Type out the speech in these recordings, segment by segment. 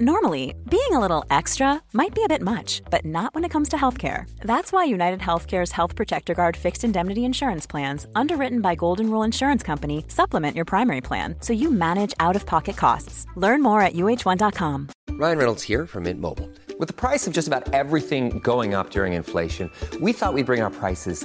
Normally, being a little extra might be a bit much, but not when it comes to healthcare. That's why United Healthcare's Health Protector Guard fixed indemnity insurance plans, underwritten by Golden Rule Insurance Company, supplement your primary plan so you manage out of pocket costs. Learn more at uh1.com. Ryan Reynolds here from Mint Mobile. With the price of just about everything going up during inflation, we thought we'd bring our prices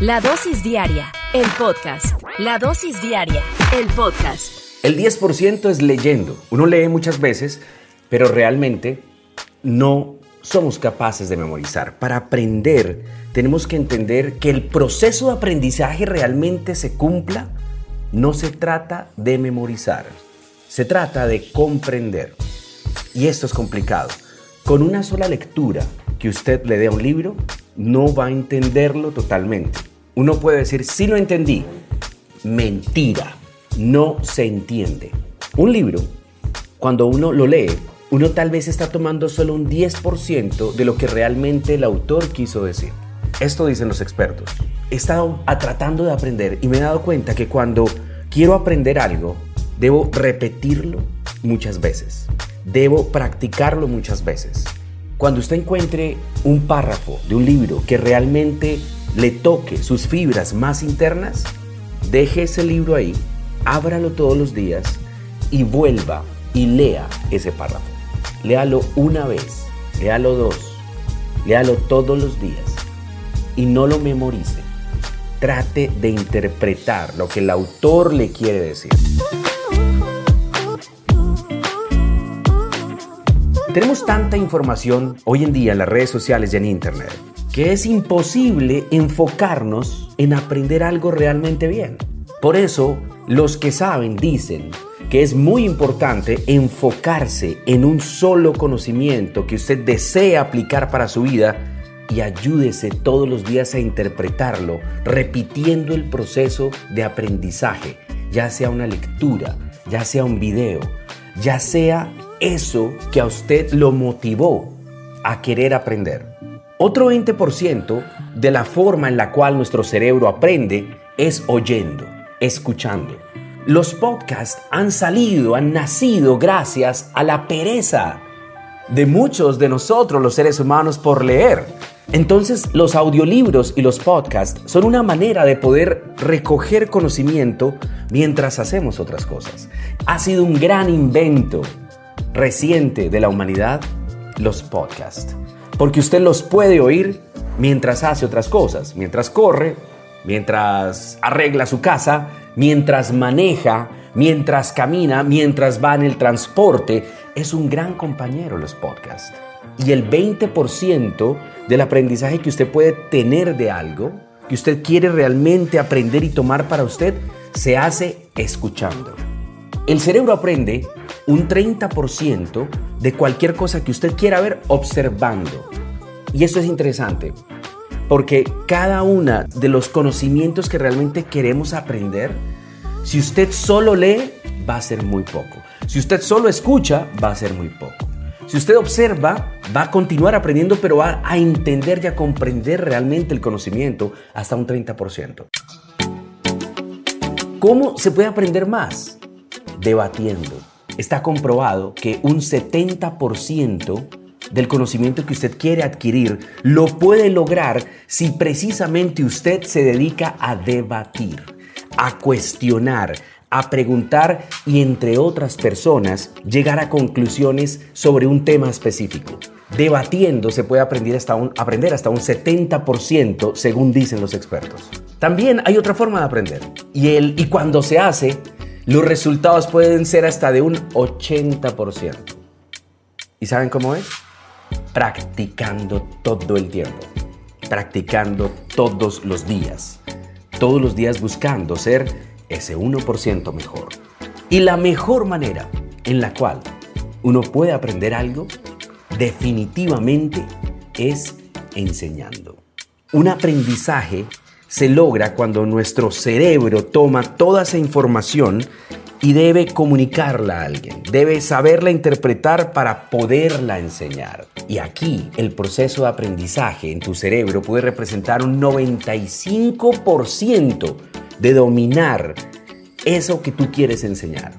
La dosis diaria, el podcast. La dosis diaria, el podcast. El 10% es leyendo. Uno lee muchas veces, pero realmente no somos capaces de memorizar. Para aprender tenemos que entender que el proceso de aprendizaje realmente se cumpla. No se trata de memorizar, se trata de comprender. Y esto es complicado. Con una sola lectura que usted le dé a un libro, no va a entenderlo totalmente. Uno puede decir, sí lo entendí. Mentira, no se entiende. Un libro, cuando uno lo lee, uno tal vez está tomando solo un 10% de lo que realmente el autor quiso decir. Esto dicen los expertos. He estado tratando de aprender y me he dado cuenta que cuando quiero aprender algo, debo repetirlo muchas veces. Debo practicarlo muchas veces. Cuando usted encuentre un párrafo de un libro que realmente le toque sus fibras más internas, deje ese libro ahí, ábralo todos los días y vuelva y lea ese párrafo. Léalo una vez, léalo dos, léalo todos los días y no lo memorice. Trate de interpretar lo que el autor le quiere decir. Tenemos tanta información hoy en día en las redes sociales y en Internet que es imposible enfocarnos en aprender algo realmente bien. Por eso, los que saben dicen que es muy importante enfocarse en un solo conocimiento que usted desee aplicar para su vida y ayúdese todos los días a interpretarlo, repitiendo el proceso de aprendizaje, ya sea una lectura, ya sea un video, ya sea eso que a usted lo motivó a querer aprender. Otro 20% de la forma en la cual nuestro cerebro aprende es oyendo, escuchando. Los podcasts han salido, han nacido gracias a la pereza de muchos de nosotros los seres humanos por leer. Entonces los audiolibros y los podcasts son una manera de poder recoger conocimiento mientras hacemos otras cosas. Ha sido un gran invento reciente de la humanidad los podcasts. Porque usted los puede oír mientras hace otras cosas, mientras corre, mientras arregla su casa, mientras maneja, mientras camina, mientras va en el transporte. Es un gran compañero los podcasts. Y el 20% del aprendizaje que usted puede tener de algo, que usted quiere realmente aprender y tomar para usted, se hace escuchando. El cerebro aprende un 30% de cualquier cosa que usted quiera ver observando. Y esto es interesante, porque cada una de los conocimientos que realmente queremos aprender, si usted solo lee, va a ser muy poco. Si usted solo escucha, va a ser muy poco. Si usted observa, va a continuar aprendiendo, pero va a entender y a comprender realmente el conocimiento hasta un 30%. ¿Cómo se puede aprender más? Debatiendo. Está comprobado que un 70% del conocimiento que usted quiere adquirir lo puede lograr si precisamente usted se dedica a debatir, a cuestionar, a preguntar y entre otras personas llegar a conclusiones sobre un tema específico. Debatiendo se puede aprender hasta un, aprender hasta un 70% según dicen los expertos. También hay otra forma de aprender y, el, y cuando se hace, los resultados pueden ser hasta de un 80%. ¿Y saben cómo es? Practicando todo el tiempo. Practicando todos los días. Todos los días buscando ser ese 1% mejor. Y la mejor manera en la cual uno puede aprender algo definitivamente es enseñando. Un aprendizaje se logra cuando nuestro cerebro toma toda esa información y debe comunicarla a alguien, debe saberla interpretar para poderla enseñar. Y aquí el proceso de aprendizaje en tu cerebro puede representar un 95% de dominar eso que tú quieres enseñar,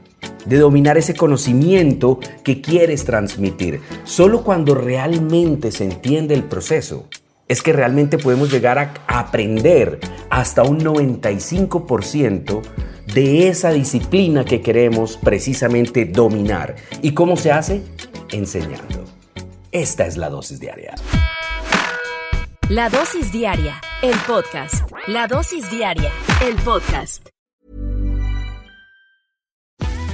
de dominar ese conocimiento que quieres transmitir. Solo cuando realmente se entiende el proceso es que realmente podemos llegar a aprender hasta un 95% de esa disciplina que queremos precisamente dominar. ¿Y cómo se hace? Enseñando. Esta es la dosis diaria. La dosis diaria, el podcast. La dosis diaria, el podcast.